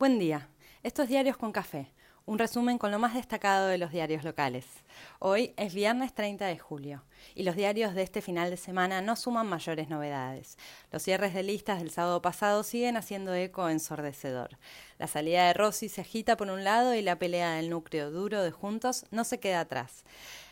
Buen día. Estos diarios con café. Un resumen con lo más destacado de los diarios locales. Hoy es viernes 30 de julio y los diarios de este final de semana no suman mayores novedades. Los cierres de listas del sábado pasado siguen haciendo eco ensordecedor. La salida de Rossi se agita por un lado y la pelea del núcleo duro de Juntos no se queda atrás.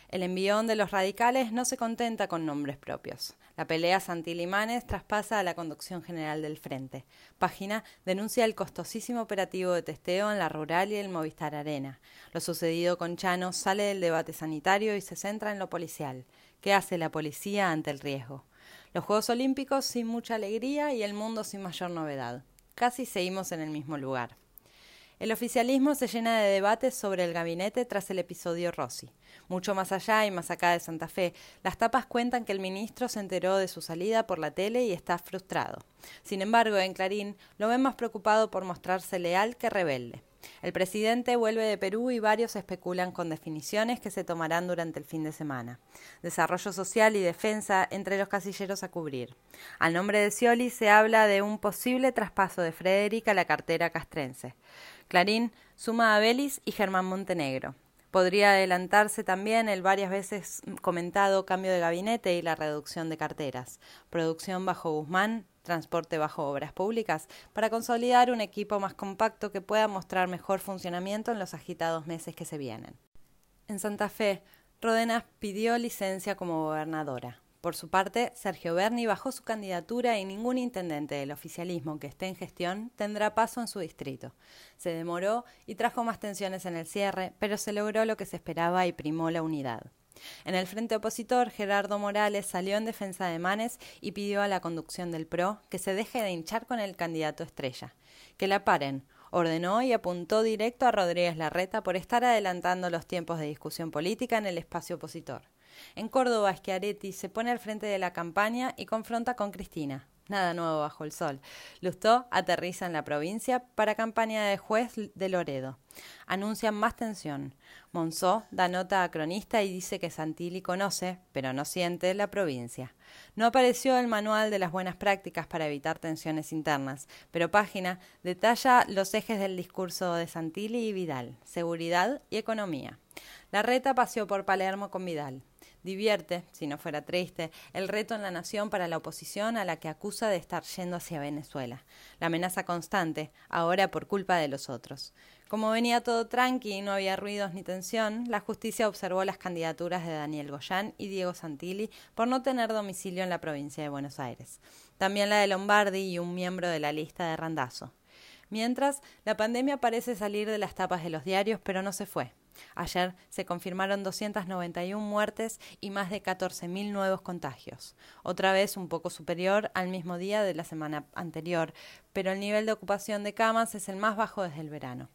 El envión de los radicales no se contenta con nombres propios. La pelea Santilli-Manes traspasa a la conducción general del Frente. Página denuncia el costosísimo operativo de testeo en la rural y el Movistar Arena. Lo sucedido con Chano sale del debate sanitario y se centra en lo policial. ¿Qué hace la policía ante el riesgo? Los Juegos Olímpicos sin mucha alegría y el mundo sin mayor novedad. Casi seguimos en el mismo lugar. El oficialismo se llena de debates sobre el gabinete tras el episodio Rossi. Mucho más allá y más acá de Santa Fe, las tapas cuentan que el ministro se enteró de su salida por la tele y está frustrado. Sin embargo, en Clarín lo ven más preocupado por mostrarse leal que rebelde. El presidente vuelve de Perú y varios especulan con definiciones que se tomarán durante el fin de semana. Desarrollo social y defensa entre los casilleros a cubrir. Al nombre de Scioli se habla de un posible traspaso de Frederica a la cartera castrense. Clarín suma a Belis y Germán Montenegro. Podría adelantarse también el varias veces comentado cambio de gabinete y la reducción de carteras, producción bajo Guzmán, transporte bajo obras públicas, para consolidar un equipo más compacto que pueda mostrar mejor funcionamiento en los agitados meses que se vienen. En Santa Fe, Rodenas pidió licencia como gobernadora. Por su parte, Sergio Berni bajó su candidatura y ningún intendente del oficialismo que esté en gestión tendrá paso en su distrito. Se demoró y trajo más tensiones en el cierre, pero se logró lo que se esperaba y primó la unidad. En el frente opositor, Gerardo Morales salió en defensa de Manes y pidió a la conducción del PRO que se deje de hinchar con el candidato estrella. Que la paren, ordenó y apuntó directo a Rodríguez Larreta por estar adelantando los tiempos de discusión política en el espacio opositor. En Córdoba, Schiaretti se pone al frente de la campaña y confronta con Cristina. Nada nuevo bajo el sol. Lustó aterriza en la provincia para campaña de juez de Loredo. Anuncian más tensión. Monzó da nota a cronista y dice que Santilli conoce, pero no siente, la provincia. No apareció el manual de las buenas prácticas para evitar tensiones internas, pero Página detalla los ejes del discurso de Santilli y Vidal, seguridad y economía. La reta paseó por Palermo con Vidal divierte, si no fuera triste, el reto en la nación para la oposición a la que acusa de estar yendo hacia Venezuela, la amenaza constante, ahora por culpa de los otros. Como venía todo tranqui y no había ruidos ni tensión, la justicia observó las candidaturas de Daniel Goyán y Diego Santilli por no tener domicilio en la provincia de Buenos Aires. También la de Lombardi y un miembro de la lista de Randazo. Mientras, la pandemia parece salir de las tapas de los diarios, pero no se fue. Ayer se confirmaron 291 muertes y más de 14.000 nuevos contagios, otra vez un poco superior al mismo día de la semana anterior, pero el nivel de ocupación de camas es el más bajo desde el verano.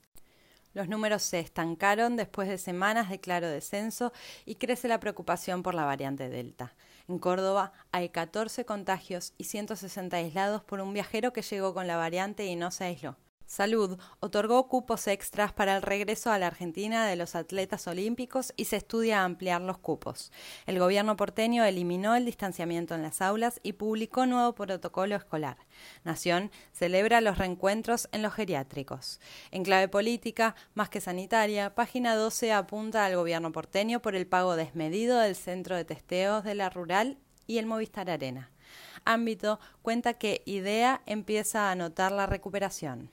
Los números se estancaron después de semanas de claro descenso y crece la preocupación por la variante Delta. En Córdoba hay 14 contagios y 160 aislados por un viajero que llegó con la variante y no se aisló. Salud otorgó cupos extras para el regreso a la Argentina de los atletas olímpicos y se estudia ampliar los cupos. El gobierno porteño eliminó el distanciamiento en las aulas y publicó nuevo protocolo escolar. Nación celebra los reencuentros en los geriátricos. En clave política, más que sanitaria, página 12 apunta al gobierno porteño por el pago desmedido del centro de testeos de la rural y el Movistar Arena. Ámbito cuenta que IDEA empieza a notar la recuperación.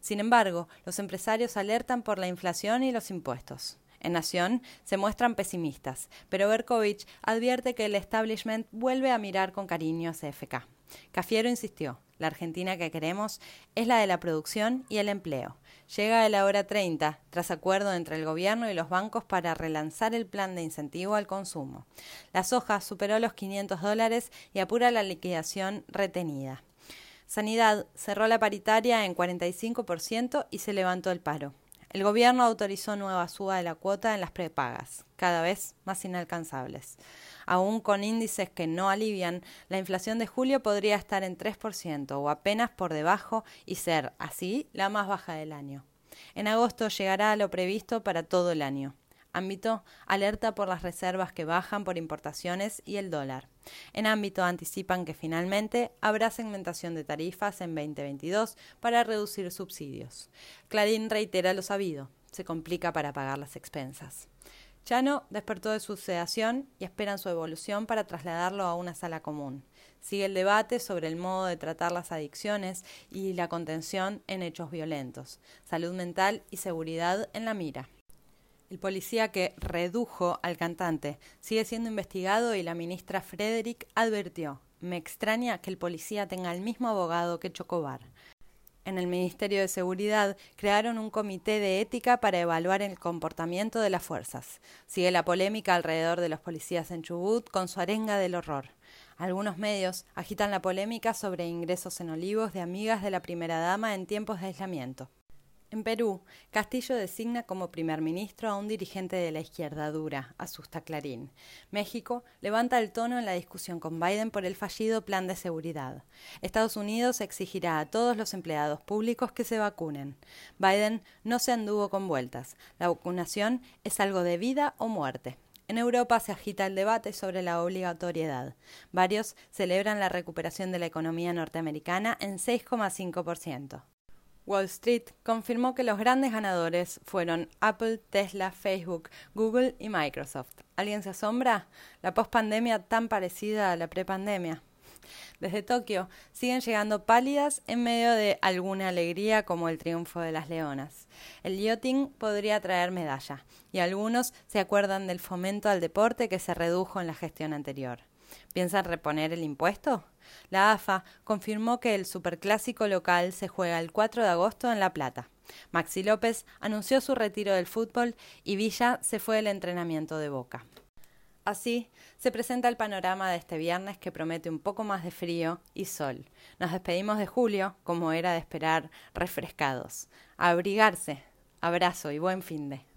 Sin embargo, los empresarios alertan por la inflación y los impuestos. En Nación se muestran pesimistas, pero Berkovich advierte que el establishment vuelve a mirar con cariño a CFK. Cafiero insistió, la Argentina que queremos es la de la producción y el empleo. Llega a la hora 30, tras acuerdo entre el gobierno y los bancos para relanzar el plan de incentivo al consumo. La soja superó los 500 dólares y apura la liquidación retenida. Sanidad cerró la paritaria en 45% y se levantó el paro. El gobierno autorizó nueva suba de la cuota en las prepagas, cada vez más inalcanzables. Aún con índices que no alivian, la inflación de julio podría estar en 3% o apenas por debajo y ser, así, la más baja del año. En agosto llegará a lo previsto para todo el año. Ámbito, alerta por las reservas que bajan por importaciones y el dólar. En ámbito anticipan que finalmente habrá segmentación de tarifas en 2022 para reducir subsidios. Clarín reitera lo sabido, se complica para pagar las expensas. Chano despertó de su sedación y esperan su evolución para trasladarlo a una sala común. Sigue el debate sobre el modo de tratar las adicciones y la contención en hechos violentos, salud mental y seguridad en la mira. El policía que redujo al cantante sigue siendo investigado y la ministra Frederick advirtió, me extraña que el policía tenga el mismo abogado que Chocobar en el Ministerio de Seguridad crearon un comité de ética para evaluar el comportamiento de las fuerzas. Sigue la polémica alrededor de los policías en Chubut con su arenga del horror. Algunos medios agitan la polémica sobre ingresos en olivos de amigas de la primera dama en tiempos de aislamiento. En Perú, Castillo designa como primer ministro a un dirigente de la izquierda dura, asusta Clarín. México levanta el tono en la discusión con Biden por el fallido plan de seguridad. Estados Unidos exigirá a todos los empleados públicos que se vacunen. Biden no se anduvo con vueltas. La vacunación es algo de vida o muerte. En Europa se agita el debate sobre la obligatoriedad. Varios celebran la recuperación de la economía norteamericana en 6,5%. Wall Street confirmó que los grandes ganadores fueron Apple, Tesla, Facebook, Google y Microsoft. ¿Alguien se asombra? La pospandemia tan parecida a la prepandemia. Desde Tokio siguen llegando pálidas en medio de alguna alegría como el triunfo de las leonas. El yachting podría traer medalla y algunos se acuerdan del fomento al deporte que se redujo en la gestión anterior. ¿Piensan reponer el impuesto? La AFA confirmó que el superclásico local se juega el 4 de agosto en La Plata. Maxi López anunció su retiro del fútbol y Villa se fue del entrenamiento de Boca. Así se presenta el panorama de este viernes que promete un poco más de frío y sol. Nos despedimos de julio, como era de esperar, refrescados. abrigarse. Abrazo y buen fin de.